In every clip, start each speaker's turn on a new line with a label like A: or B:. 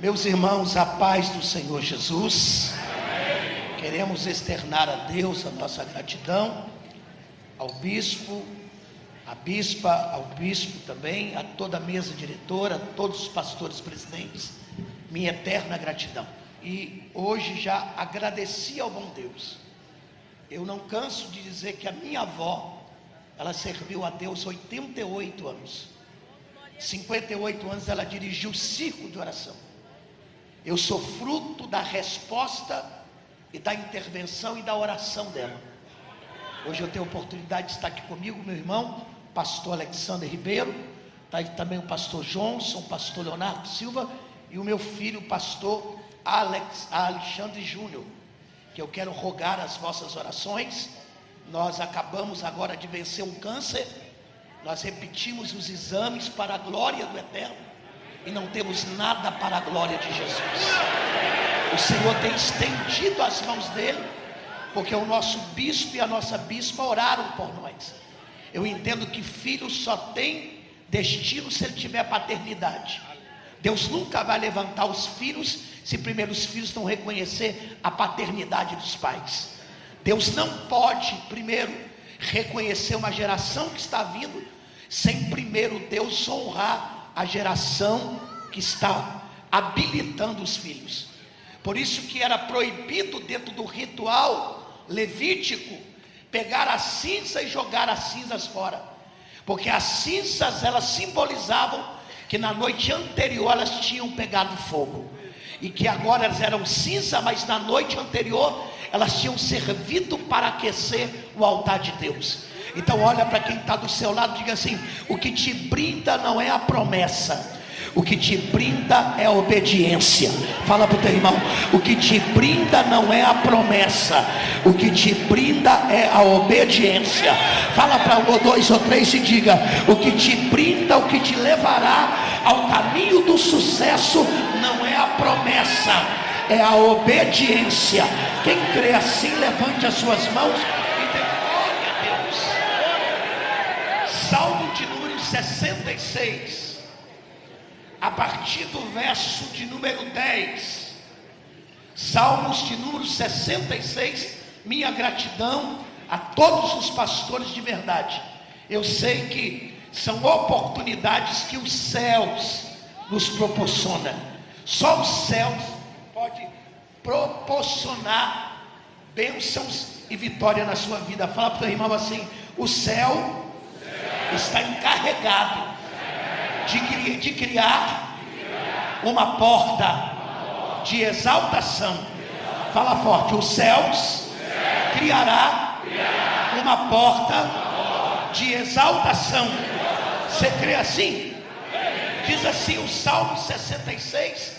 A: Meus irmãos, a paz do Senhor Jesus. Queremos externar a Deus a nossa gratidão, ao bispo, à bispa, ao bispo também, a toda a mesa diretora, a todos os pastores presidentes, minha eterna gratidão. E hoje já agradeci ao bom Deus. Eu não canso de dizer que a minha avó, ela serviu a Deus 88 anos. 58 anos ela dirigiu o circo de oração. Eu sou fruto da resposta e da intervenção e da oração dela. Hoje eu tenho a oportunidade de estar aqui comigo, meu irmão, pastor Alexander Ribeiro, está aí também o pastor Johnson, o pastor Leonardo Silva e o meu filho, o pastor Alex, Alexandre Júnior, que eu quero rogar as vossas orações. Nós acabamos agora de vencer um câncer nós repetimos os exames para a glória do Eterno e não temos nada para a glória de Jesus. O Senhor tem estendido as mãos dele, porque o nosso bispo e a nossa bispa oraram por nós. Eu entendo que filho só tem destino se ele tiver paternidade. Deus nunca vai levantar os filhos se primeiro os filhos não reconhecer a paternidade dos pais. Deus não pode primeiro reconhecer uma geração que está vindo sem primeiro Deus honrar a geração que está habilitando os filhos. Por isso que era proibido dentro do ritual levítico pegar a cinza e jogar as cinzas fora. Porque as cinzas elas simbolizavam que na noite anterior elas tinham pegado fogo. E que agora elas eram cinza, mas na noite anterior elas tinham servido para aquecer o altar de Deus. Então olha para quem está do seu lado, diga assim: o que te brinda não é a promessa. O que te brinda é a obediência. Fala para o teu irmão: o que te brinda não é a promessa, o que te brinda é a obediência. Fala para um ou dois ou três e diga: o que te brinda, o que te levará ao caminho do sucesso não é a promessa, é a obediência. Quem crê assim, levante as suas mãos. Salmo de número 66, a partir do verso de número 10. Salmos de número 66, minha gratidão a todos os pastores de verdade. Eu sei que são oportunidades que os céus nos proporcionam. Só os céus pode proporcionar bênçãos e vitória na sua vida. Fala para o irmão assim: o céu está encarregado de, de criar uma porta de exaltação. Fala forte: os céus criará uma porta de exaltação. Você crê assim? Diz assim o Salmo 66,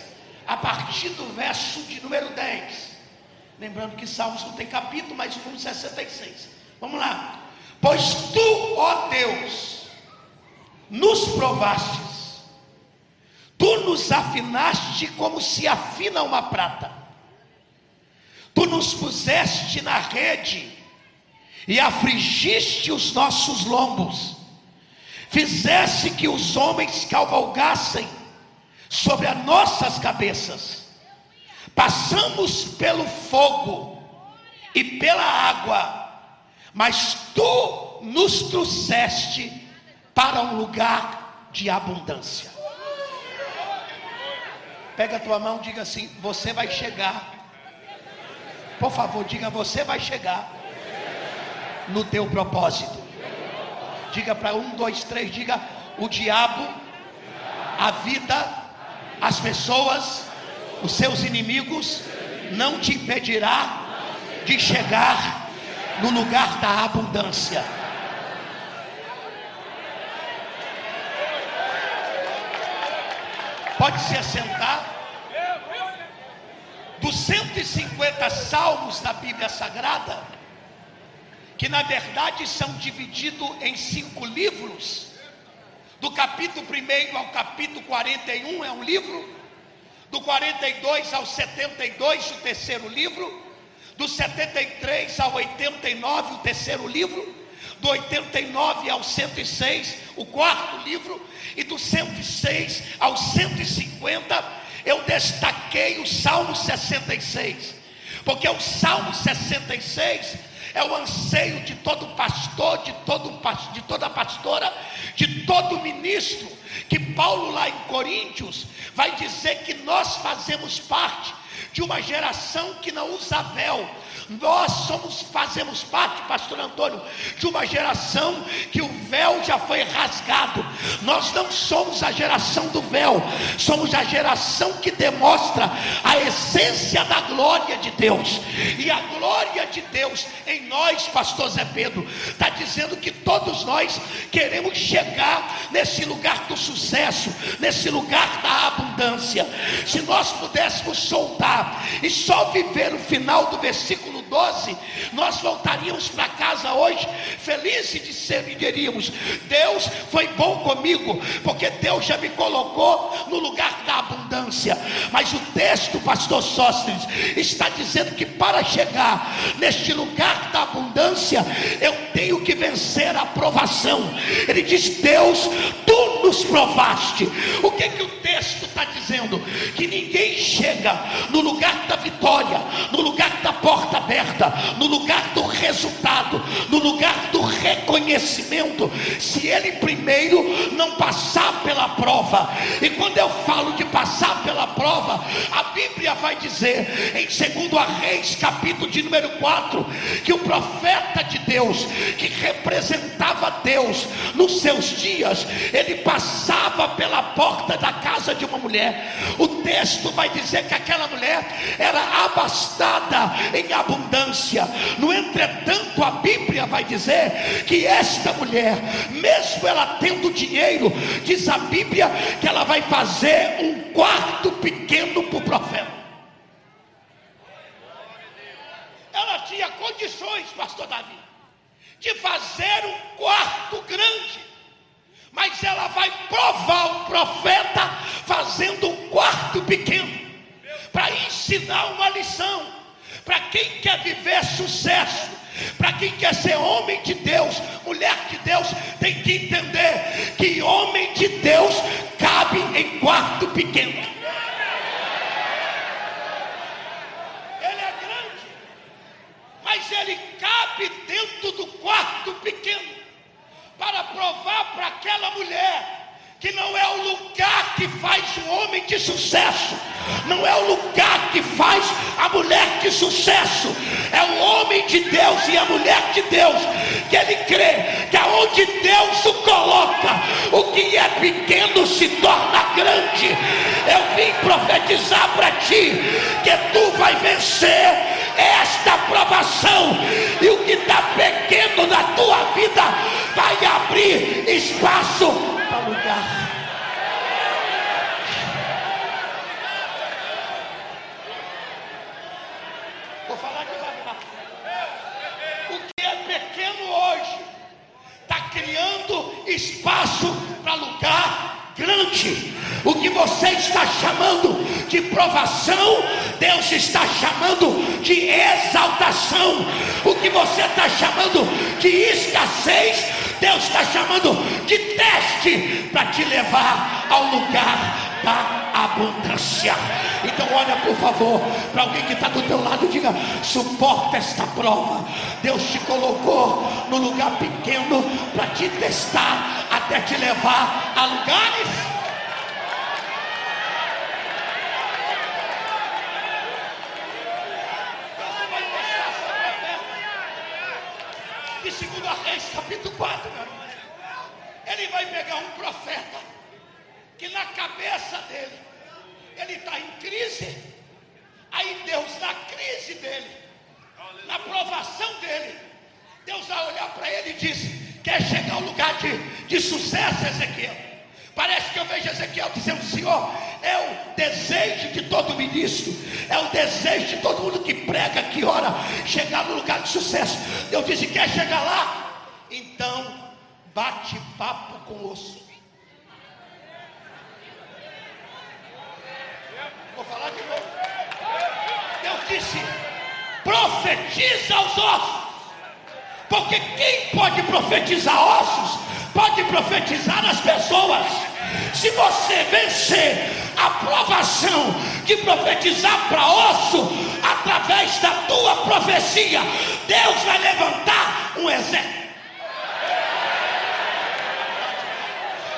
A: a partir do verso de número 10. Lembrando que Salmos não tem capítulo, mas número 66. Vamos lá. Pois tu, ó Deus, nos provastes, tu nos afinaste como se afina uma prata, tu nos puseste na rede e afligiste os nossos lombos, fizeste que os homens cavalgassem sobre as nossas cabeças, passamos pelo fogo e pela água, mas tu nos trouxeste para um lugar de abundância. Pega a tua mão, diga assim: você vai chegar. Por favor, diga: você vai chegar no teu propósito. Diga para um, dois, três, diga: o diabo, a vida, as pessoas, os seus inimigos, não te impedirá de chegar no lugar da abundância. Pode se assentar. Dos 150 salmos da Bíblia Sagrada, que na verdade são divididos em cinco livros, do capítulo 1 ao capítulo 41 é um livro, do 42 ao 72, o terceiro livro, do 73 ao 89, o terceiro livro, do 89 ao 106, o quarto livro, e do 106 ao 150, eu destaquei o Salmo 66, porque o Salmo 66 é o anseio de todo pastor, de, todo, de toda pastora, de todo ministro, que Paulo lá em Coríntios vai dizer que nós fazemos parte de uma geração que não usa véu, nós somos, fazemos parte, pastor Antônio, de uma geração que o véu já foi rasgado. Nós não somos a geração do véu, somos a geração que demonstra a essência da glória de Deus. E a glória de Deus em nós, pastor Zé Pedro, está dizendo que todos nós queremos chegar nesse lugar do sucesso, nesse lugar da abundância. Se nós pudéssemos soltar e só viver o final do versículo 12, nós voltaríamos para casa hoje felizes de ser e diríamos: Deus foi bom comigo, porque Deus já me colocou no lugar da abundância. Mas o texto, pastor Sóstenes, está dizendo que para chegar neste lugar da abundância, eu tenho que vencer a provação. Ele diz: Deus, tu nos provaste. O que que o texto está dizendo? Que ninguém chega no lugar da vitória, no lugar da porta aberta no lugar do resultado, no lugar do reconhecimento, se ele primeiro não passar pela prova. E quando eu falo de passar pela prova, a Bíblia vai dizer em 2 Reis, capítulo de número 4, que o profeta de Deus, que representava Deus nos seus dias, ele passava pela porta da casa de uma mulher. O texto vai dizer que aquela mulher era abastada em abundância. No entretanto, a Bíblia vai dizer que esta mulher, mesmo ela tendo dinheiro, diz a Bíblia que ela vai fazer um quarto pequeno para o profeta. Ela tinha condições, pastor Davi, de fazer um quarto grande. Mas ela vai provar o profeta fazendo um quarto pequeno para ensinar uma lição para quem quer viver sucesso, para quem quer ser homem de Deus, mulher de Deus, tem que entender que homem de Deus cabe em quarto pequeno. Ele é grande, mas ele cabe dentro do quarto pequeno para provar para aquela mulher que não é o lugar que faz o homem de sucesso, não é o lugar que faz a mulher de sucesso, é o homem de Deus e a mulher de Deus, que ele crê que aonde Deus o coloca, o que é pequeno se torna grande. Eu vim profetizar para ti que tu vai vencer esta provação, e o que está pequeno na tua vida vai abrir espaço para lugar. Vou falar devagar. O que é pequeno hoje está criando espaço para lugar grande. O que você está chamando de provação, Deus está chamando de exaltação. O que você está chamando de escassez, Deus está chamando de teste para te levar ao lugar da abundância. Então, olha por favor para alguém que está do teu lado diga: suporta esta prova. Deus te colocou no lugar pequeno para te testar até te levar a lugares. Reis capítulo 4, meu irmão. Ele vai pegar um profeta que na cabeça dele ele está em crise. Aí Deus, na crise dele, na provação dele, Deus vai olhar para ele e diz: Quer chegar ao lugar de, de sucesso, Ezequiel? Parece que eu vejo Ezequiel dizendo: Senhor, é o desejo de todo ministro, é o desejo de todo mundo que prega, que ora, chegar no lugar de sucesso. Deus disse: Quer chegar lá? Então, bate papo com osso. Vou falar de novo. Deus disse: profetiza aos ossos. Porque quem pode profetizar ossos, pode profetizar as pessoas. Se você vencer a provação de profetizar para osso, através da tua profecia, Deus vai levantar um exército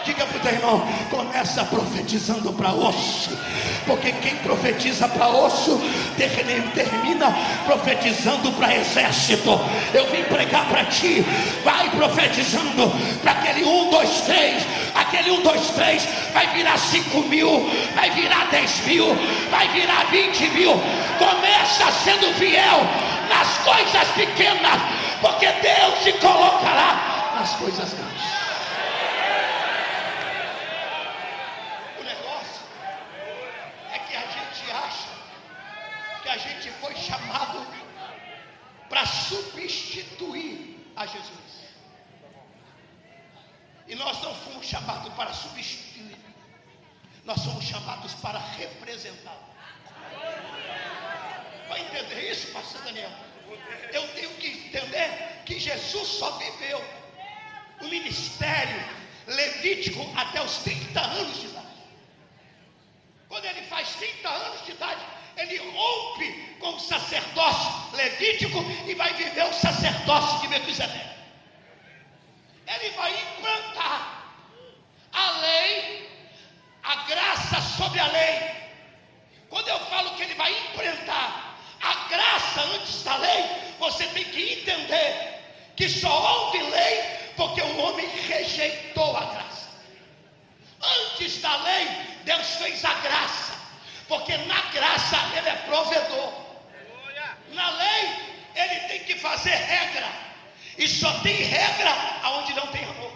A: Diga para o teu irmão, começa profetizando para osso, porque quem profetiza para osso termina profetizando para exército. Eu vim pregar para ti, vai profetizando para aquele um, dois, três, aquele um, dois, três vai virar cinco mil, vai virar dez mil, vai virar vinte mil. Começa sendo fiel nas coisas pequenas, porque Deus te colocará nas coisas grandes. a gente foi chamado para substituir a Jesus. E nós não fomos chamados para substituir, nós somos chamados para representá-lo. Vai entender isso, pastor Daniel? Eu tenho que entender que Jesus só viveu o ministério levítico até os 30 anos de idade. Quando ele faz 30 anos de idade, ele rompe com o sacerdócio levítico e vai viver o sacerdócio de Melquisedeque. Ele vai implantar a lei, a graça sobre a lei. Quando eu falo que ele vai implantar a graça antes da lei, você tem que entender que só houve lei porque o homem rejeitou a graça. Antes da lei, Deus fez a graça porque na graça ele é provedor. Na lei ele tem que fazer regra, e só tem regra aonde não tem amor.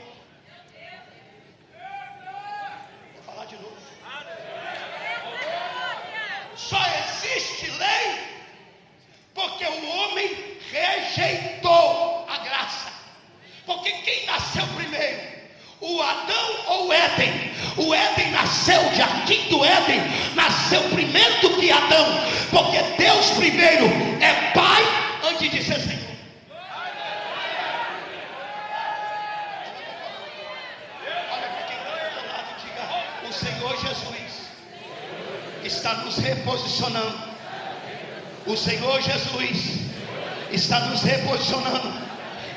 A: Está nos reposicionando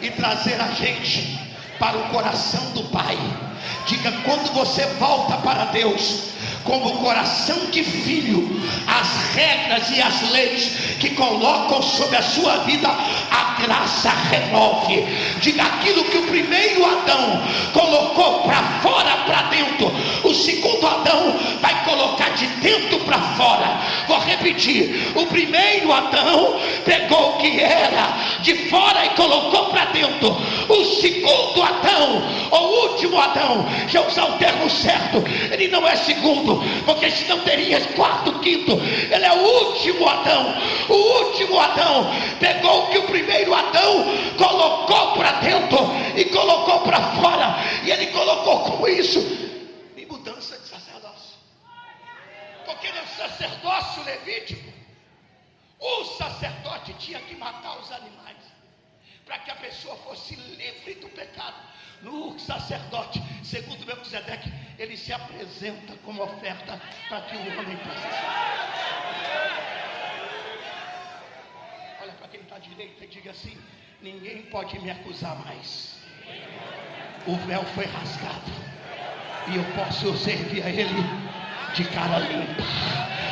A: e trazer a gente para o coração do Pai. Diga quando você volta para Deus, como coração de filho, as regras e as leis que colocam sobre a sua vida, a graça renove. Diga aquilo que o primeiro Adão colocou para fora, para dentro, o segundo Adão vai colocar de dentro para fora. Vou repetir: o primeiro Adão pegou o que era de fora e colocou para dentro. O segundo Adão, o último Adão, já usar o termo certo, ele não é segundo, porque senão teria quarto, quinto. Ele é o último Adão. O último Adão pegou o que o primeiro Adão colocou para dentro e colocou para fora. E ele colocou como isso em mudança de sacerdócio. Porque no sacerdócio levítico, o sacerdote tinha que matar os animais para que a pessoa fosse livre do pecado no sacerdote, segundo Melquisedeque, ele se apresenta como oferta para que o homem possa Olha para quem está à direita e diga assim: ninguém pode me acusar mais. O véu foi rasgado e eu posso servir a Ele de cara limpa.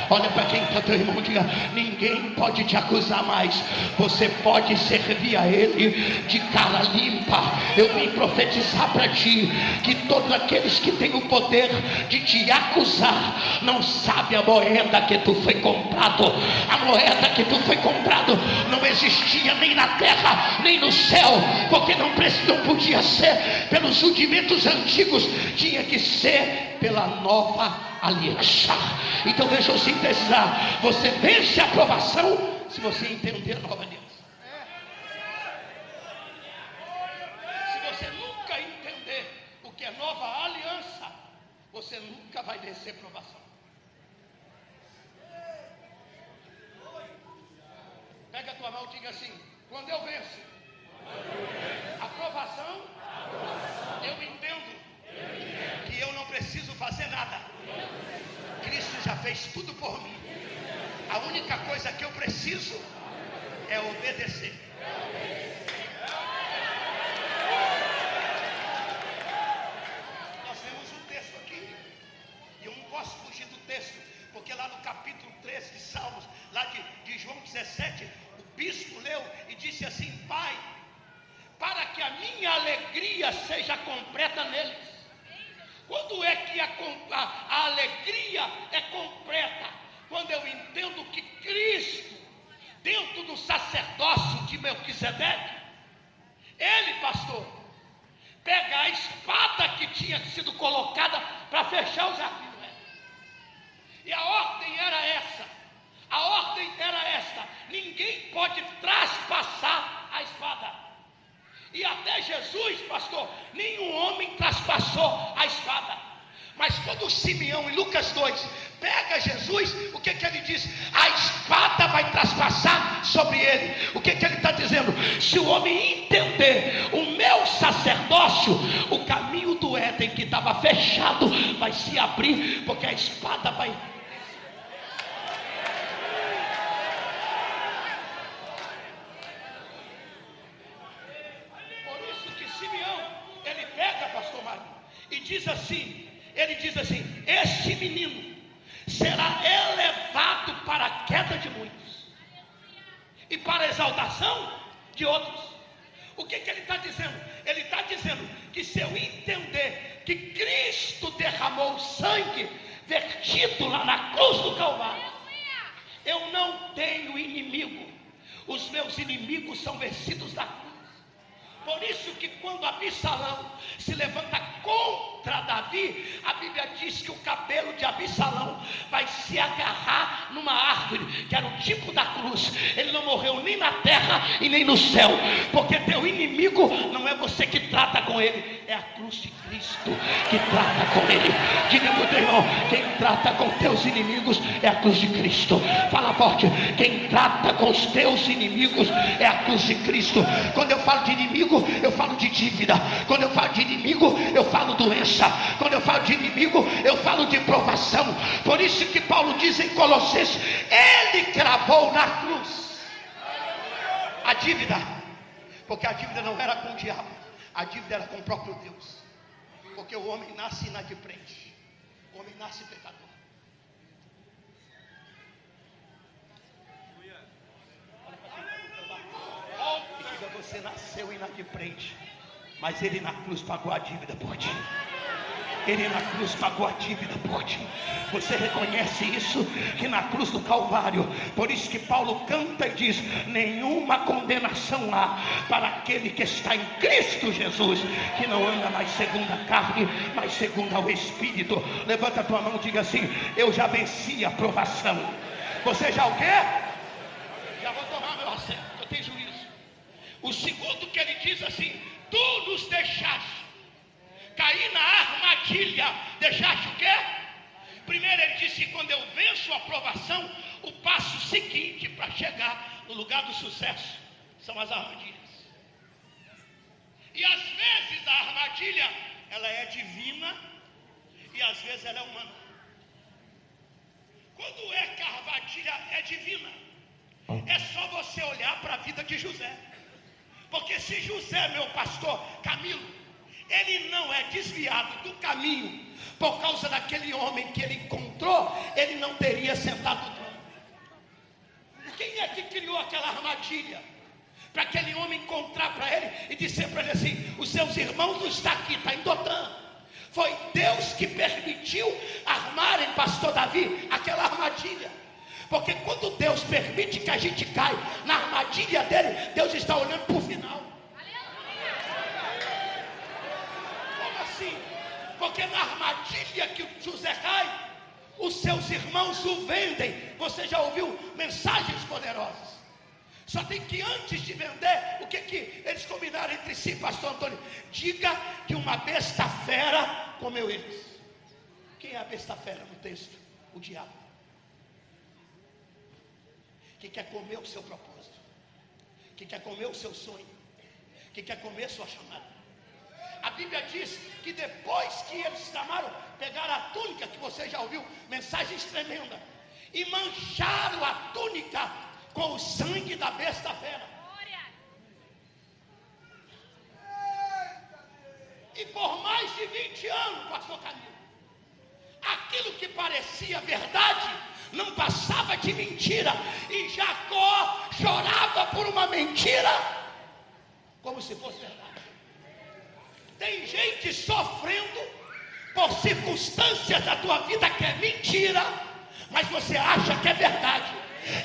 A: Olha para quem está teu irmão, diga: ninguém pode te acusar mais. Você pode servir a Ele de cara limpa. Eu vim profetizar para ti que todos aqueles que têm o poder de te acusar não sabe a moeda que tu foi comprado. A moeda que tu foi comprado não existia nem na terra nem no céu, porque não, não podia ser pelos rudimentos antigos, tinha que ser pela nova aliança. Então deixa eu sintetizar: você vence a aprovação se você entender a nova aliança. Se você nunca entender o que é nova aliança, você nunca vai vencer a aprovação. Pega a tua mão e diga assim: quando eu venço, aprovação, eu entendo que eu não preciso fazer nada. Cristo fez tudo por mim. A única coisa que eu preciso é obedecer. Nós vemos um texto aqui, e eu não posso fugir do texto, porque lá no capítulo 13 de Salmos, lá de, de João 17, o bispo leu e disse assim: Pai, para que a minha alegria seja completa neles. Quando é que a, a, a alegria é completa? Quando eu entendo que Cristo, dentro do sacerdócio de Melquisedeque, ele, pastor, pega a espada que tinha sido colocada para fechar o jardim. E a ordem era essa. A ordem era esta: ninguém pode traspassar a espada. E até Jesus, pastor, nenhum homem traspassou a espada. Mas quando Simeão, em Lucas 2, pega Jesus, o que, que ele diz? A espada vai traspassar sobre ele. O que, que ele está dizendo? Se o homem entender o meu sacerdócio, o caminho do Éden que estava fechado vai se abrir, porque a espada vai diz assim: ele diz assim: Este menino será elevado para a queda de muitos e para a exaltação de outros. O que, que ele está dizendo? Ele está dizendo que se eu entender que Cristo derramou sangue vertido lá na cruz do Calvário, eu não tenho inimigo, os meus inimigos são vencidos da cruz. Por isso que quando Absalão se levanta contra Davi, a Bíblia diz que o cabelo de Absalão vai se agarrar numa árvore, que era o tipo da cruz. Ele não morreu nem na terra e nem no céu, porque teu inimigo não é você que trata com ele, é a cruz de Cristo que trata com ele. Diga para o teu irmão: quem trata com teus inimigos é a cruz de Cristo. Fala forte: quem trata com os teus inimigos é a cruz de Cristo. Quando eu falo de inimigo, eu falo de dívida. Quando eu falo de inimigo, eu falo doença. Quando eu falo de inimigo, eu falo de provação. Por isso que Paulo diz em Colossenses: Ele cravou na cruz a dívida, porque a dívida não era com o diabo, a dívida era com o próprio Deus. Porque o homem nasce inadimplente, o homem nasce pecador. você nasceu inadimplente, mas Ele na cruz pagou a dívida por ti. Ele na cruz pagou a dívida por ti. Você reconhece isso? Que na cruz do Calvário, por isso que Paulo canta e diz: nenhuma condenação há para aquele que está em Cristo Jesus, que não anda mais segundo a carne, mas segundo o Espírito. Levanta a tua mão e diga assim: Eu já venci a provação. Você já o quê? Já vou tomar meu assento, eu tenho juízo. O segundo que ele diz assim: Tu nos deixaste cair na armadilha. Deixaste o quê? Primeiro ele disse que quando eu venço a aprovação, o passo seguinte para chegar no lugar do sucesso são as armadilhas. E às vezes a armadilha ela é divina e às vezes ela é humana. Quando é que a armadilha é divina? É só você olhar para a vida de José. Porque se José, meu pastor Camilo, ele não é desviado do caminho por causa daquele homem que ele encontrou, ele não teria sentado trono. Quem é que criou aquela armadilha? Para aquele homem encontrar para ele e dizer para ele assim: os seus irmãos não estão aqui, está em Dotã. Foi Deus que permitiu armarem, pastor Davi, aquela armadilha. Porque quando Deus permite que a gente caia na armadilha dele, Deus está olhando para o final. Como assim? Porque na armadilha que José cai, os seus irmãos o vendem. Você já ouviu mensagens poderosas? Só tem que antes de vender, o que, que eles combinaram entre si, pastor Antônio? Diga que uma besta fera comeu eles. Quem é a besta fera no texto? O diabo que quer comer o seu propósito, que quer comer o seu sonho, que quer comer sua chamada. A Bíblia diz que depois que eles tramaram, pegaram a túnica, que você já ouviu, mensagens tremendas, e mancharam a túnica com o sangue da besta fera. E por mais de 20 anos, pastor Camilo, aquilo que parecia verdade não passava de mentira. E Jacó chorava por uma mentira, como se fosse verdade. Tem gente sofrendo por circunstâncias da tua vida que é mentira, mas você acha que é verdade.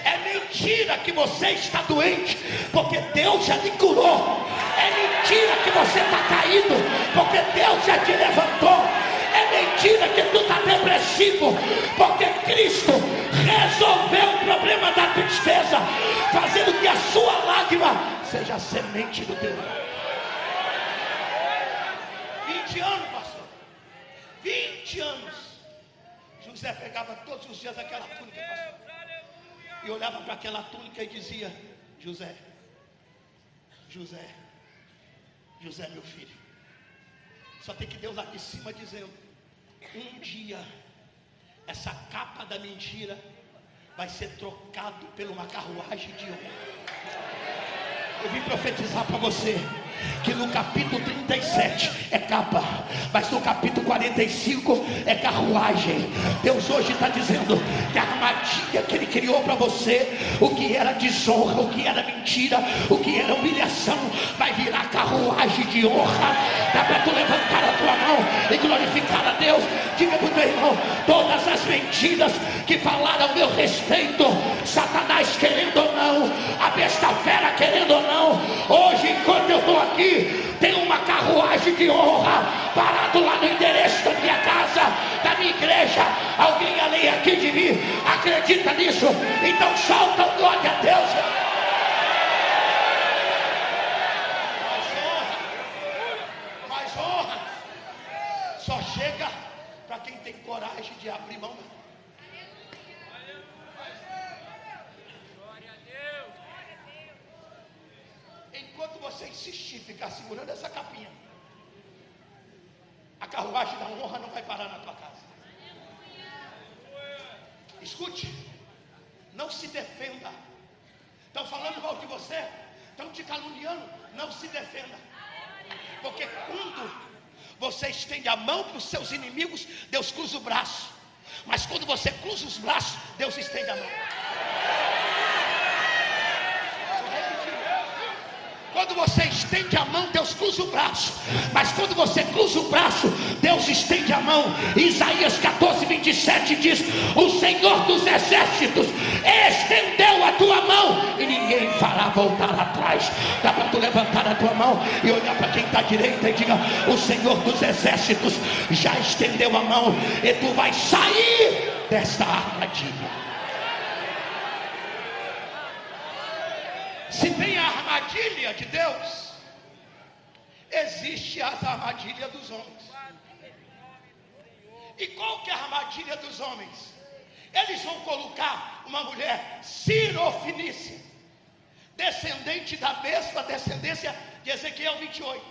A: É mentira que você está doente, porque Deus já lhe curou. É mentira que você está caído, porque Deus já te levantou. É mentira que tu está depressivo, porque Cristo resolveu o problema da tristeza, fazendo que a sua lágrima seja a semente do teu 20 anos, pastor. 20 anos. José pegava todos os dias aquela túnica, pastor. E olhava para aquela túnica e dizia: José, José, José, meu filho. Só tem que Deus lá de cima dizendo: um dia essa capa da mentira vai ser trocado por uma carruagem de honra. Eu vim profetizar para você que no capítulo 37 é capa, mas no capítulo 45 é carruagem. Deus hoje está dizendo que a armadilha que Ele criou para você, o que era desonra, o que era mentira, o que era humilhação, vai virar carruagem de honra. Dá para tu levantar a tua mão e glorificar a Deus. Diga para o teu irmão: todas as mentiras que falaram a meu respeito, Satanás querendo ou não, a besta fera querendo ou não, hoje enquanto eu estou aqui, tem uma carruagem de honra parado lá no endereço da minha casa, da minha igreja. Alguém além aqui de mim acredita nisso? Então solta o glória a Deus. Mais honra, só chega para quem tem coragem de abrir mão. Enquanto você insistir ficar segurando essa capinha, a carruagem da honra não vai parar na tua casa. Escute, não se defenda. Estão falando mal de você, estão te caluniando, não se defenda. Porque quando você estende a mão para os seus inimigos, Deus cruza o braço. Mas quando você cruza os braços, Deus estende a mão. Quando você estende a mão, Deus cruza o braço. Mas quando você cruza o braço, Deus estende a mão. Isaías 14, 27 diz: O Senhor dos exércitos estendeu a tua mão e ninguém fará voltar atrás. Dá para tu levantar a tua mão e olhar para quem está à direita e diga: O Senhor dos exércitos já estendeu a mão e tu vai sair desta armadilha. Se tem a armadilha de Deus, existe as armadilhas dos homens. E qual que é a armadilha dos homens? Eles vão colocar uma mulher cirofinícia, descendente da mesma descendência de Ezequiel 28,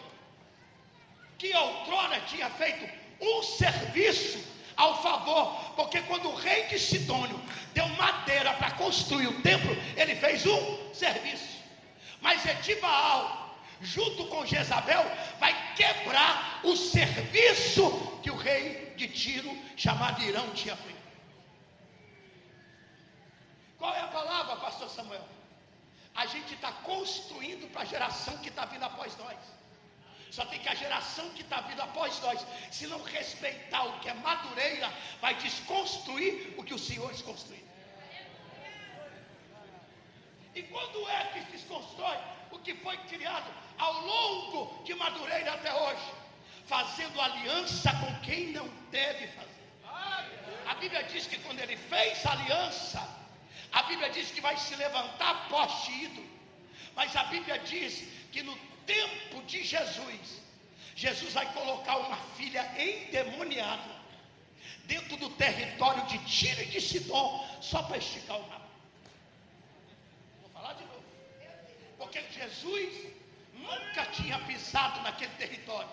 A: que outrora tinha feito um serviço ao favor, porque quando o rei de Sidônio deu madeira para construir o templo, ele fez um serviço. Mas Etibaal, junto com Jezabel, vai quebrar o serviço que o rei de Tiro, chamado Irão, tinha feito. Qual é a palavra, pastor Samuel? A gente está construindo para a geração que está vindo após nós. Só tem que a geração que está vindo após nós, se não respeitar o que é madureira, vai desconstruir o que os senhores construíram. E quando é que se desconstrói o que foi criado ao longo de Madureira até hoje? Fazendo aliança com quem não deve fazer. A Bíblia diz que quando ele fez aliança, a Bíblia diz que vai se levantar poste ídolo. Mas a Bíblia diz que no tempo de Jesus, Jesus vai colocar uma filha endemoniada dentro do território de Tiro e de Sidom, só para esticar o mapa. Vou falar de novo. Porque Jesus nunca tinha pisado naquele território.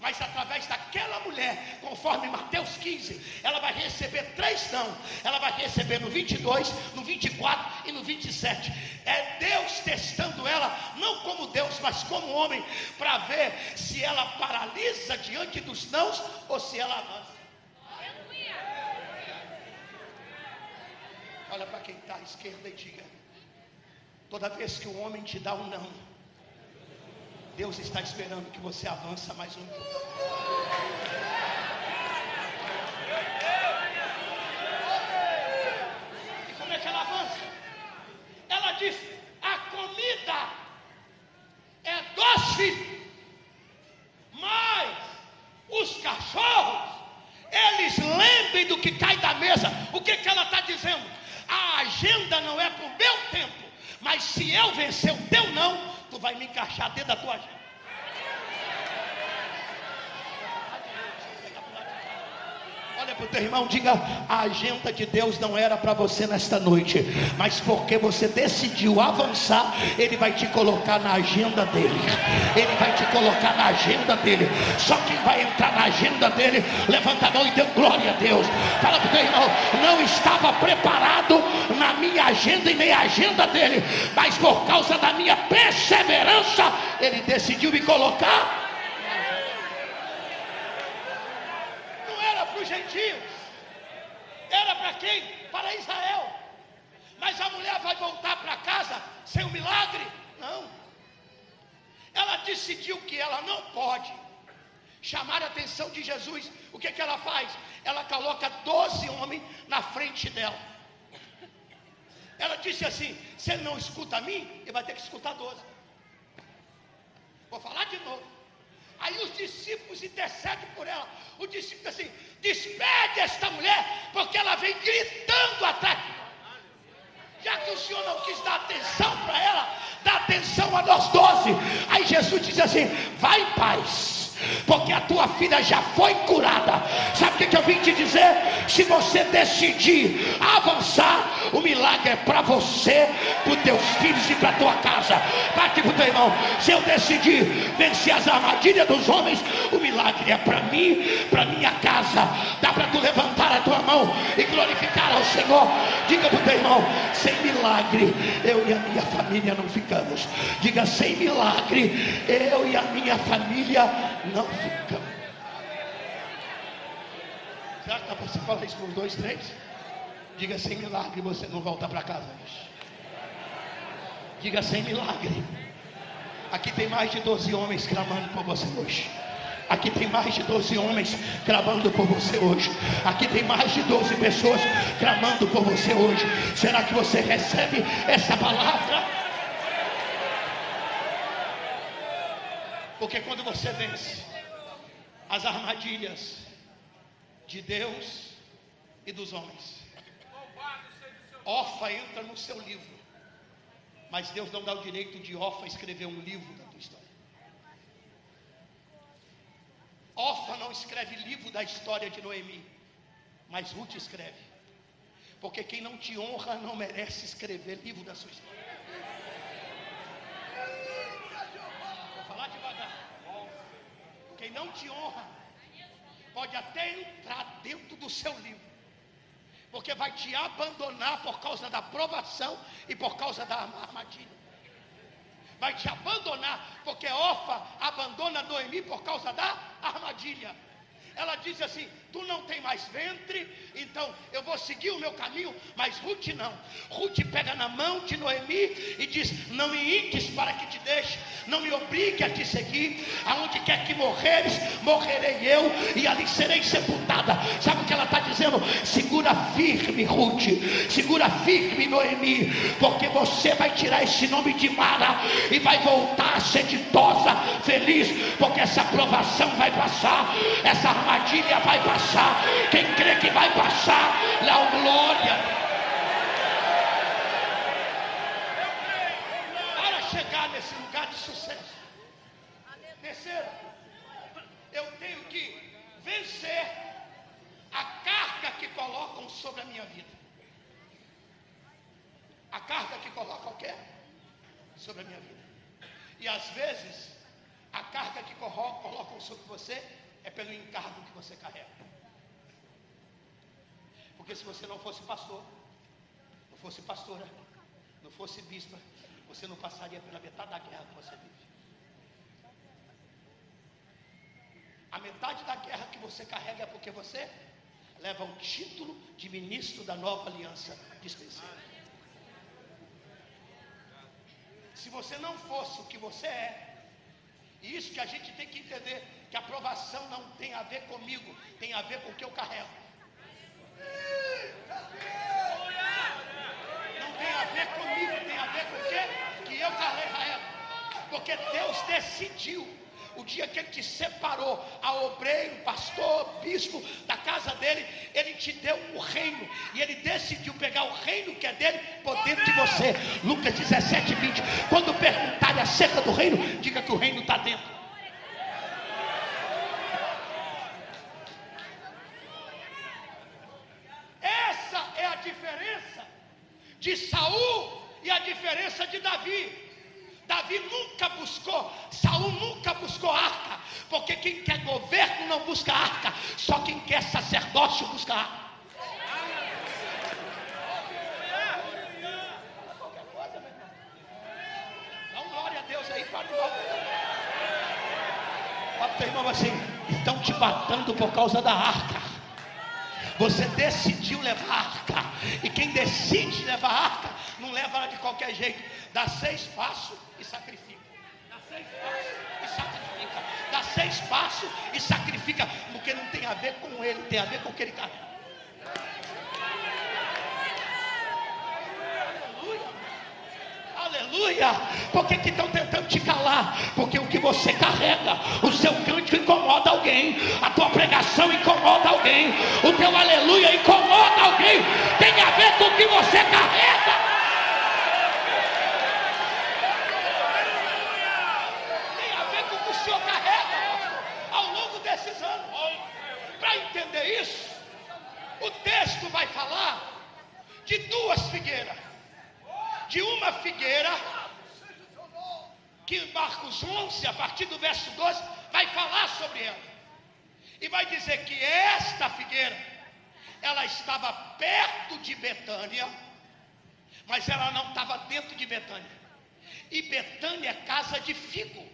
A: Mas através daquela mulher, conforme Mateus 15, ela vai receber três não. Ela vai receber no 22, no 24 e no 27. É Deus testando ela, não como Deus, mas como homem, para ver se ela paralisa diante dos nãos ou se ela avança. Olha para quem está à esquerda e diga: toda vez que o homem te dá um não, Deus está esperando que você avance mais um pouco. E como é que ela avança? Ela diz: a comida é doce, mas os cachorros, eles lembrem do que cai da mesa. O que, que ela está dizendo? A agenda não é para o meu tempo, mas se eu vencer o teu não, tu vai me encaixar dentro da tua agenda. Olha para o teu irmão, diga: a agenda de Deus não era para você nesta noite, mas porque você decidiu avançar, Ele vai te colocar na agenda dele. Ele vai te colocar na agenda dele. Só quem vai entrar na agenda dele, levanta a mão e dê glória a Deus. Fala para o teu irmão: não estava preparado na minha agenda e nem a agenda dele, mas por causa da minha perseverança, Ele decidiu me colocar gentios. Era para quem? Para Israel. Mas a mulher vai voltar para casa sem o milagre? Não. Ela decidiu que ela não pode chamar a atenção de Jesus. O que, que ela faz? Ela coloca 12 homens na frente dela. Ela disse assim: se ele não escuta a mim, ele vai ter que escutar 12. Vou falar de novo. Aí os discípulos intercedem por ela. O discípulo assim: despede esta mulher, porque ela vem gritando atrás. Já que o Senhor não quis dar atenção para ela, dá atenção a nós doze. Aí Jesus diz assim: vai em paz porque a tua filha já foi curada. Sabe o que, eu vim te dizer? Se você decidir avançar, o milagre é para você, para os teus filhos e para a tua casa. Bate para o teu irmão. Se eu decidir vencer as armadilhas dos homens, o milagre é para mim, para minha casa. Dá para tu levantar a tua mão e glorificar ao Senhor. Diga para o teu irmão: sem milagre, eu e a minha família não ficamos. Diga sem milagre, eu e a minha família não ficamos. Será que dá para você falar isso por dois, três? Diga sem milagre, você não volta para casa hoje. Diga sem milagre. Aqui tem mais de 12 homens clamando por você hoje. Aqui tem mais de 12 homens clamando por você hoje. Aqui tem mais de 12 pessoas clamando por você hoje. Será que você recebe essa palavra? Porque quando você vence as armadilhas de Deus e dos homens, Ofa entra no seu livro, mas Deus não dá o direito de Ofa escrever um livro da tua história. Ofa não escreve livro da história de Noemi, mas Ruth escreve. Porque quem não te honra não merece escrever livro da sua história. Quem não te honra, pode até entrar dentro do seu livro, porque vai te abandonar por causa da provação e por causa da armadilha. Vai te abandonar, porque Ofa abandona Noemi por causa da armadilha. Ela diz assim: Tu não tem mais ventre, então eu vou seguir o meu caminho, mas Ruth não. Ruth pega na mão de Noemi e diz: Não me inques para que te deixe, não me obrigue a te seguir. Aonde quer que morreres, morrerei eu e ali serei sepultada. Sabe o que ela está dizendo? Segura firme, Ruth, segura firme, Noemi, porque você vai tirar esse nome de Mara e vai voltar a ser ditosa, feliz, porque essa provação vai passar, essa armadilha vai passar. Quem crê que vai passar, dá glória. Para chegar nesse lugar de sucesso. Terceiro, eu tenho que vencer a carga que colocam sobre a minha vida. A carga que colocam qualquer sobre a minha vida. E às vezes A carga que colocam sobre você é pelo encargo que você carrega. Porque se você não fosse pastor, não fosse pastora, não fosse bispa, você não passaria pela metade da guerra que você vive. A metade da guerra que você carrega é porque você leva o título de ministro da nova aliança dispenseira. Se você não fosse o que você é, e isso que a gente tem que entender, que a aprovação não tem a ver comigo, tem a ver com o que eu carrego. Não tem a ver comigo, tem a ver com o que, que eu carrego. Porque Deus decidiu o dia que ele te separou a obreiro, pastor, bispo da casa dele, ele te deu o reino e ele decidiu pegar o reino que é dele por dentro de você. Lucas 17, 20. Quando perguntarem acerca do reino, diga que o reino está dentro. Essa é a diferença de Saul e a diferença de Davi. Davi nunca buscou, Saul nunca buscou arca, porque quem quer governo não busca arca, só quem quer sacerdócio busca arca. Dá glória a Deus aí para o irmão assim, estão te matando por causa da arca. Você decidiu levar a arca. E quem decide levar a arca, não leva ela de qualquer jeito. Dá seis passos e sacrifica. Dá seis passos e sacrifica. Dá seis passos e sacrifica. Porque não tem a ver com ele, tem a ver com o que ele carrega. Aleluia! Por que estão tentando te calar? Porque o que você carrega, o seu cântico incomoda alguém, a tua pregação incomoda alguém, o teu aleluia incomoda alguém, tem a ver com o que você carrega. Tem a ver com o que o Senhor carrega ao longo desses anos. Para entender isso, o texto vai falar de duas figueiras de uma figueira, que Marcos 11, a partir do verso 12, vai falar sobre ela. E vai dizer que esta figueira, ela estava perto de Betânia, mas ela não estava dentro de Betânia. E Betânia é casa de figo,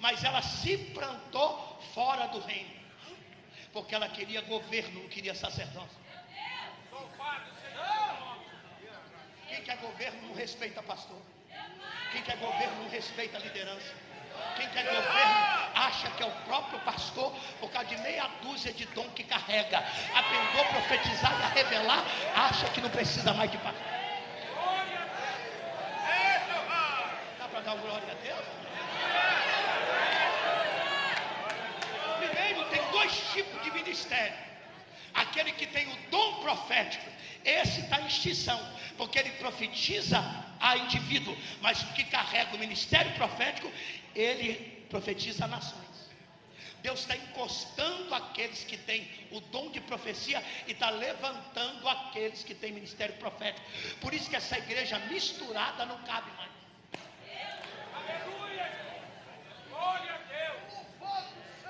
A: mas ela se plantou fora do reino, porque ela queria governo, não queria sacerdócio. Quem quer governo não respeita pastor. Quem quer governo não respeita liderança. Quem quer governo acha que é o próprio pastor, por causa de meia dúzia de dom que carrega. Aprendeu a profetizar e a revelar, acha que não precisa mais de pastor. Dá para dar glória a Deus? Primeiro, tem dois tipos de ministério: aquele que tem o dom profético, esse está em extinção porque ele profetiza a indivíduo, mas o que carrega o ministério profético, ele profetiza a nações. Deus está encostando aqueles que têm o dom de profecia e está levantando aqueles que têm ministério profético. Por isso que essa igreja misturada não cabe mais. Aleluia! Glória a Deus!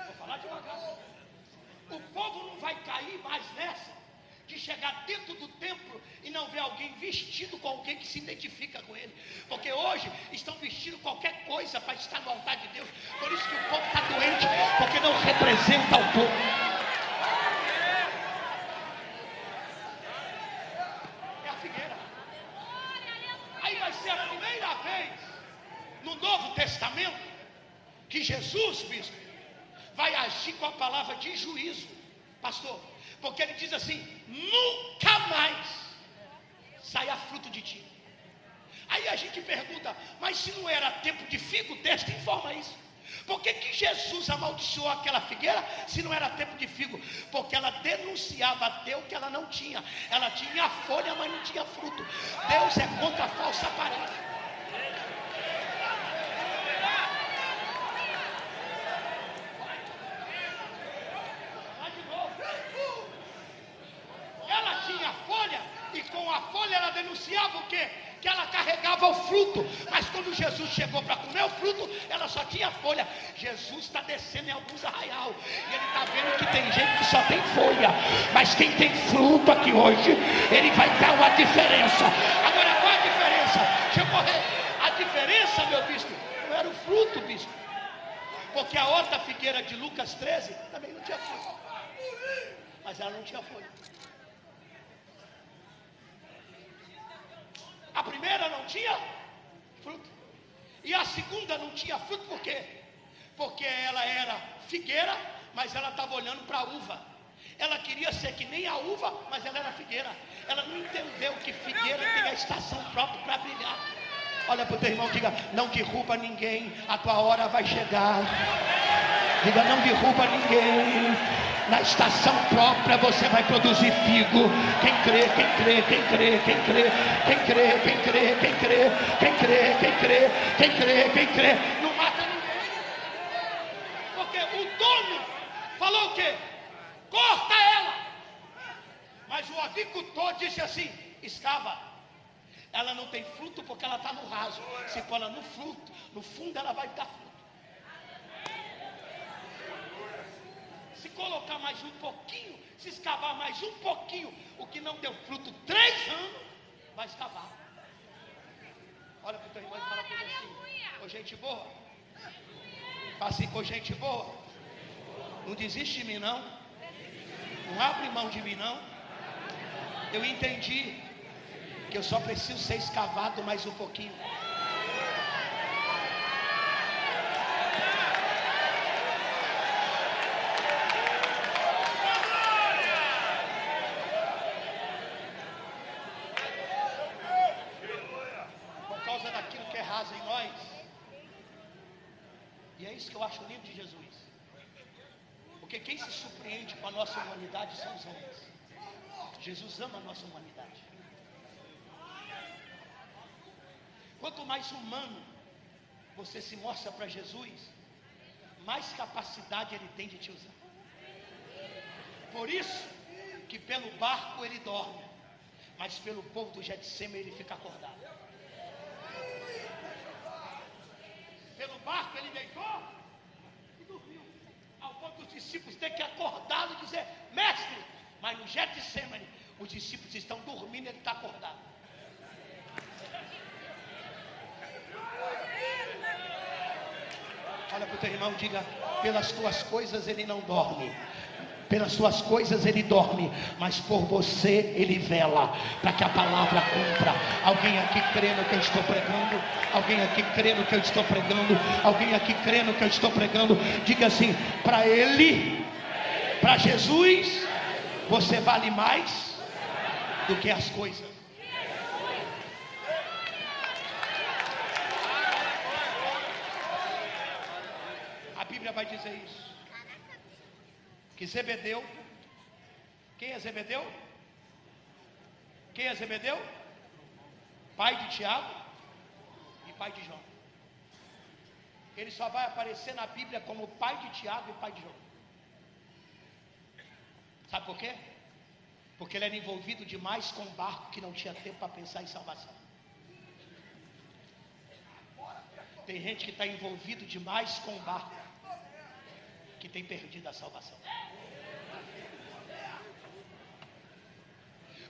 A: Vou falar devagar. O povo não vai cair mais nessa de chegar dentro do templo e não ver alguém vestido com alguém que se identifica com ele. Porque hoje estão vestindo qualquer coisa para estar no altar de Deus. Por isso que o povo está doente, porque não representa o povo. É a figueira. Aí vai ser a primeira vez no Novo Testamento que Jesus, bispo, vai agir com a palavra de juízo. Pastor, porque ele diz assim: nunca mais saia fruto de ti. Aí a gente pergunta, mas se não era tempo de figo, o texto informa isso. Por que, que Jesus amaldiçoou aquela figueira se não era tempo de figo? Porque ela denunciava a Deus que ela não tinha. Ela tinha folha, mas não tinha fruto. Deus é contra a falsa aparência. Folha. Jesus está descendo em alguns arraial, e ele está vendo que tem gente que só tem folha, mas quem tem fruto aqui hoje, ele vai dar uma diferença. Agora qual a diferença? Deixa eu correr. A diferença, meu bispo, não era o fruto, bispo. Porque a outra figueira de Lucas 13 também não tinha fruto. Mas ela não tinha folha. A primeira não tinha fruto. E a segunda não tinha fruto por quê? Porque ela era figueira, mas ela estava olhando para a uva. Ela queria ser que nem a uva, mas ela era figueira. Ela não entendeu que figueira tem a estação própria para brilhar. Olha para o teu irmão, diga: Não derruba ninguém, a tua hora vai chegar. Diga: Não derruba ninguém. Na estação própria você vai produzir figo. Quem crê, quem crê, quem crê, quem crê, quem crê, quem crê, quem crê, quem crê, quem crê, quem crê, quem crê, não mata ninguém. Porque o dono falou o quê? Corta ela. Mas o avicultor disse assim: Estava ela não tem fruto porque ela está no raso. Se for ela no fruto, no fundo ela vai dar fruto. Se colocar mais um pouquinho, se escavar mais um pouquinho, o que não deu fruto três anos, vai escavar. Olha para o teu irmão e fala para assim: Ô gente boa, assim, ô gente boa, não desiste de mim não, não abre mão de mim não. Eu entendi que eu só preciso ser escavado mais um pouquinho. Por causa daquilo que é raso em nós. E é isso que eu acho lindo de Jesus. Porque quem se surpreende com a nossa humanidade são os homens. Jesus ama a nossa humanidade. Quanto mais humano você se mostra para Jesus, mais capacidade ele tem de te usar. Por isso que pelo barco ele dorme, mas pelo povo do Getsema ele fica acordado. Pelo barco ele deitou e dormiu. Ao ponto dos discípulos ter que acordá-lo e dizer, mestre, mas no Getsemane os discípulos estão dormindo e ele está acordado. Olha para o teu irmão, diga: pelas tuas coisas ele não dorme. Pelas tuas coisas ele dorme, mas por você ele vela, para que a palavra cumpra. Alguém aqui crê no que eu estou pregando? Alguém aqui crê no que eu estou pregando? Alguém aqui crê no que eu estou pregando? Diga assim: para ele, para Jesus, você vale mais do que as coisas. Bíblia vai dizer isso. Que Zebedeu, quem é Zebedeu? Quem é Zebedeu? Pai de Tiago e pai de João. Ele só vai aparecer na Bíblia como pai de Tiago e pai de João. Sabe por quê? Porque ele era envolvido demais com um barco que não tinha tempo para pensar em salvação. Tem gente que está envolvido demais com um barco que tem perdido a salvação.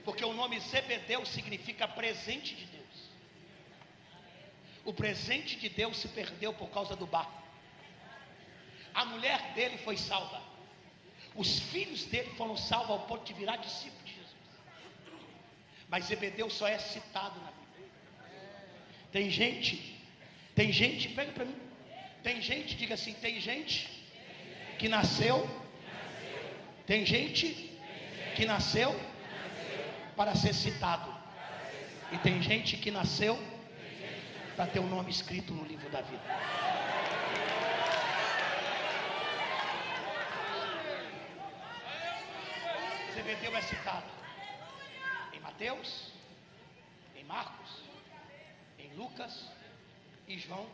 A: Porque o nome Zebedeu significa presente de Deus. O presente de Deus se perdeu por causa do barco. A mulher dele foi salva. Os filhos dele foram salvos ao ponto de virar discípulo de Jesus. Mas Zebedeu só é citado na Bíblia. Tem gente, tem gente, pega para mim. Tem gente, diga assim, tem gente que nasceu. Tem gente que nasceu para ser citado. E tem gente que nasceu para ter o um nome escrito no livro da vida. Zebedeu é citado em Mateus, em Marcos, em Lucas e João,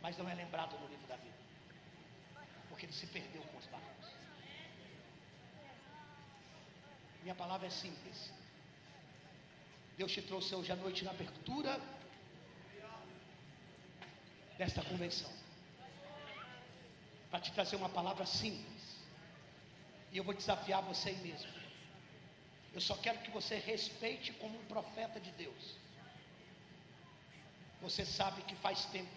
A: mas não é lembrado no livro da vida porque ele se perdeu com os barcos. Minha palavra é simples. Deus te trouxe hoje à noite na abertura desta convenção para te trazer uma palavra simples. E eu vou desafiar você aí mesmo. Eu só quero que você respeite como um profeta de Deus. Você sabe que faz tempo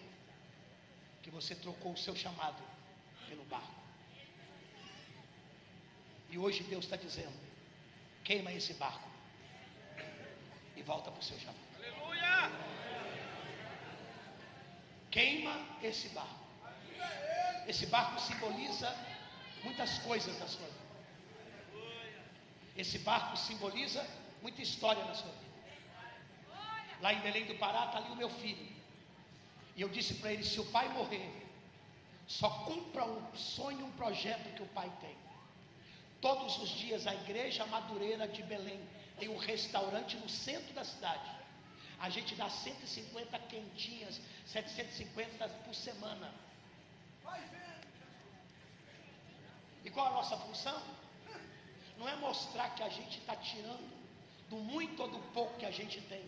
A: que você trocou o seu chamado pelo barco. E hoje Deus está dizendo: queima esse barco e volta para o seu chamado. Aleluia! Queima esse barco. Esse barco simboliza muitas coisas na sua vida. Esse barco simboliza muita história na sua vida. Lá em Belém do Pará está ali o meu filho. E eu disse para ele: se o pai morrer, só cumpra um sonho, um projeto que o pai tem. Todos os dias a igreja Madureira de Belém tem um restaurante no centro da cidade. A gente dá 150 quentinhas, 750 por semana. E qual a nossa função? Não é mostrar que a gente está tirando do muito ou do pouco que a gente tem,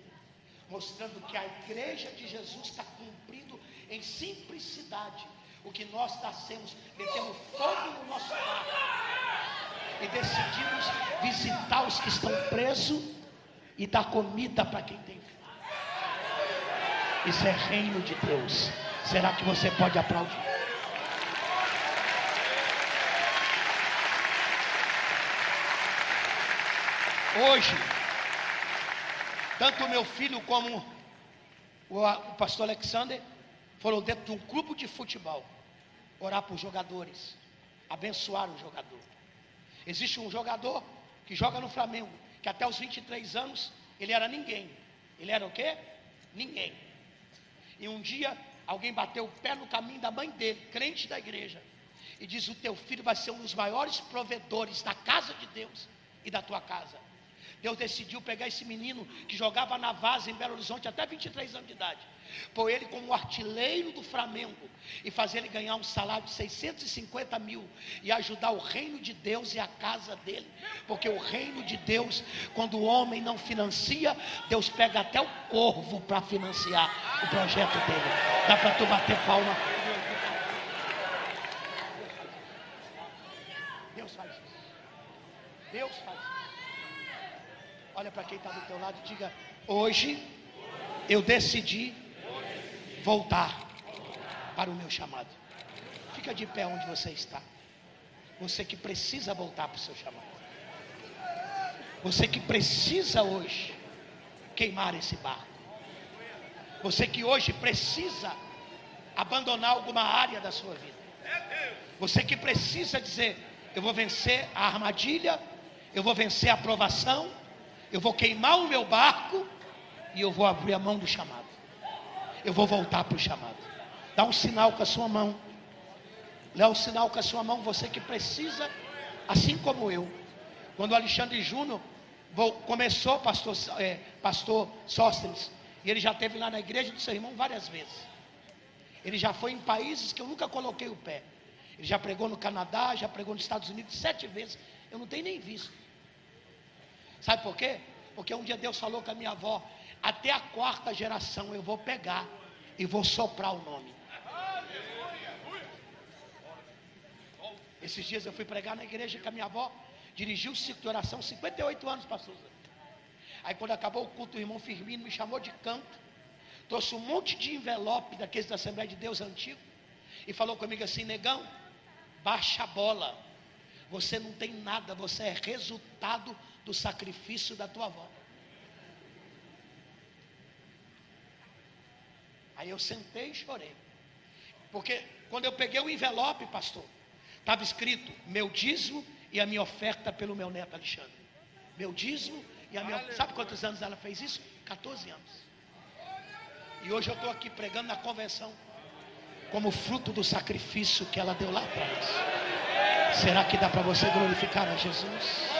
A: mostrando que a igreja de Jesus está cumprindo em simplicidade o que nós nascemos, metemos fogo no nosso barco e decidimos visitar os que estão presos e dar comida para quem tem fome. Isso é reino de Deus. Será que você pode aplaudir? Hoje, tanto o meu filho como o, pastor Alexander foram dentro de um clube de futebol orar por jogadores, abençoar o jogador. Existe um jogador que joga no Flamengo, que até os 23 anos ele era ninguém. Ele era o quê? Ninguém. E um dia alguém bateu o pé no caminho da mãe dele, crente da igreja, e diz: O teu filho vai ser um dos maiores provedores da casa de Deus e da tua casa. Deus decidiu pegar esse menino que jogava na vaza em Belo Horizonte até 23 anos de idade, pôr ele como artilheiro do Flamengo e fazer ele ganhar um salário de 650 mil e ajudar o reino de Deus e a casa dele, porque o reino de Deus, quando o homem não financia, Deus pega até o corvo para financiar o projeto dele. Dá para tu bater palma? Deus faz isso. Deus faz isso. Olha para quem está do teu lado e diga: Hoje eu decidi voltar para o meu chamado. Fica de pé onde você está. Você que precisa voltar para o seu chamado. Você que precisa hoje queimar esse barco. Você que hoje precisa abandonar alguma área da sua vida. Você que precisa dizer: Eu vou vencer a armadilha, eu vou vencer a aprovação, eu vou queimar o meu barco e eu vou abrir a mão do chamado. Eu vou voltar para o chamado. Dá um sinal com a sua mão. Dá um sinal com a sua mão, você que precisa, assim como eu. Quando o Alexandre Júnior começou, pastor, é, pastor Sóstenes, e ele já esteve lá na igreja do seu irmão várias vezes. Ele já foi em países que eu nunca coloquei o pé. Ele já pregou no Canadá, já pregou nos Estados Unidos sete vezes. Eu não tenho nem visto. Sabe por quê? Porque um dia Deus falou com a minha avó: até a quarta geração eu vou pegar e vou soprar o nome. Esses dias eu fui pregar na igreja com a minha avó, dirigiu o ciclo de oração, 58 anos, pastor. Aí quando acabou o culto, o irmão Firmino me chamou de canto, trouxe um monte de envelope daqueles da Assembleia de Deus antigo, e falou comigo assim: negão, baixa a bola, você não tem nada, você é resultado do sacrifício da tua avó. Aí eu sentei e chorei. Porque quando eu peguei o envelope, pastor, estava escrito meu dízimo e a minha oferta pelo meu neto Alexandre. Meu dízimo e a minha. Sabe quantos anos ela fez isso? 14 anos. E hoje eu estou aqui pregando na convenção como fruto do sacrifício que ela deu lá atrás. Será que dá para você glorificar a Jesus?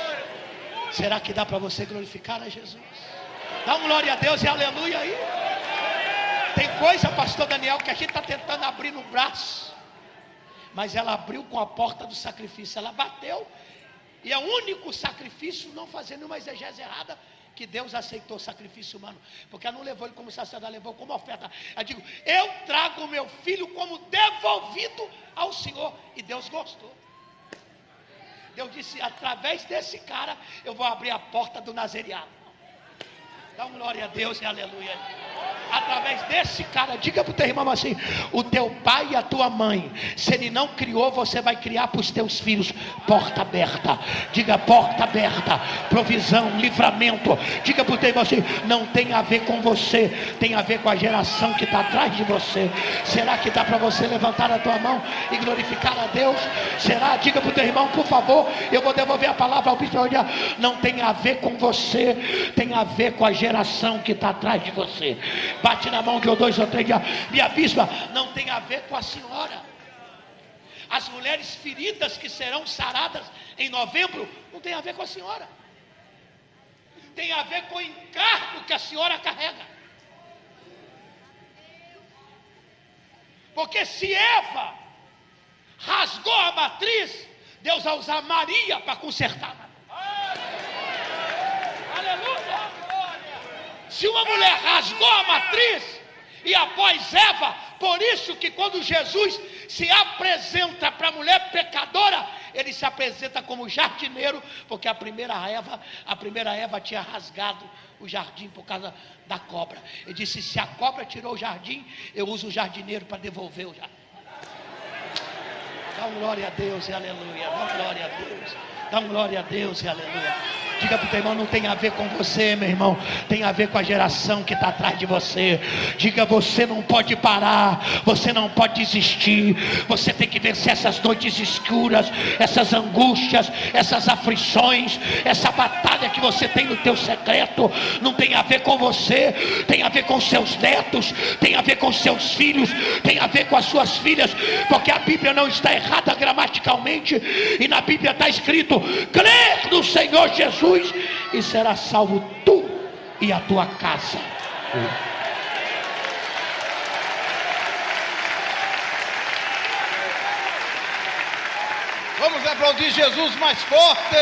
A: Será que dá para você glorificar a Jesus? Dá um glória a Deus e aleluia aí. Tem coisa, pastor Daniel, que a gente está tentando abrir no braço. Mas ela abriu com a porta do sacrifício. Ela bateu. E é o único sacrifício, não fazendo uma exegese errada, que Deus aceitou o sacrifício humano, porque ela não levou ele como sacerdote, levou como oferta. Eu digo, eu trago o meu filho como devolvido ao Senhor, e Deus gostou. Deus disse: através desse cara, eu vou abrir a porta do Nazereado. Dá um glória a Deus e aleluia. Através desse cara, diga para o teu irmão assim: o teu pai e a tua mãe, se ele não criou, você vai criar para os teus filhos. Porta aberta, diga porta aberta, provisão, livramento. Diga para o teu irmão assim: não tem a ver com você, tem a ver com a geração que está atrás de você. Será que dá para você levantar a tua mão e glorificar a Deus? Será? Diga para o teu irmão, por favor, eu vou devolver a palavra ao bispo. Não tem a ver com você, tem a ver com a geração que está atrás de você. Bate na mão que eu dois ou três. Minha bispa não tem a ver com a senhora. As mulheres feridas que serão saradas em novembro não tem a ver com a senhora. Tem a ver com o encargo que a senhora carrega. Porque se Eva rasgou a matriz, Deus vai usar Maria para consertar. Aleluia! Se uma mulher rasgou a matriz e após Eva, por isso que quando Jesus se apresenta para a mulher pecadora, ele se apresenta como jardineiro, porque a primeira Eva, a primeira Eva tinha rasgado o jardim por causa da cobra. Ele disse: se a cobra tirou o jardim, eu uso o jardineiro para devolver o jardim. Dá um glória a Deus e aleluia. Dá um glória a Deus. Dá um glória a Deus e aleluia. Diga para o teu irmão, não tem a ver com você, meu irmão. Tem a ver com a geração que está atrás de você. Diga, você não pode parar. Você não pode desistir. Você tem que vencer essas noites escuras, essas angústias, essas aflições, essa batalha que você tem no teu secreto. Não tem a ver com você. Tem a ver com seus netos. Tem a ver com seus filhos. Tem a ver com as suas filhas. Porque a Bíblia não está errada gramaticalmente. E na Bíblia está escrito: crer no Senhor Jesus Jesus e será salvo tu e a tua casa.
B: Vamos aplaudir Jesus mais forte.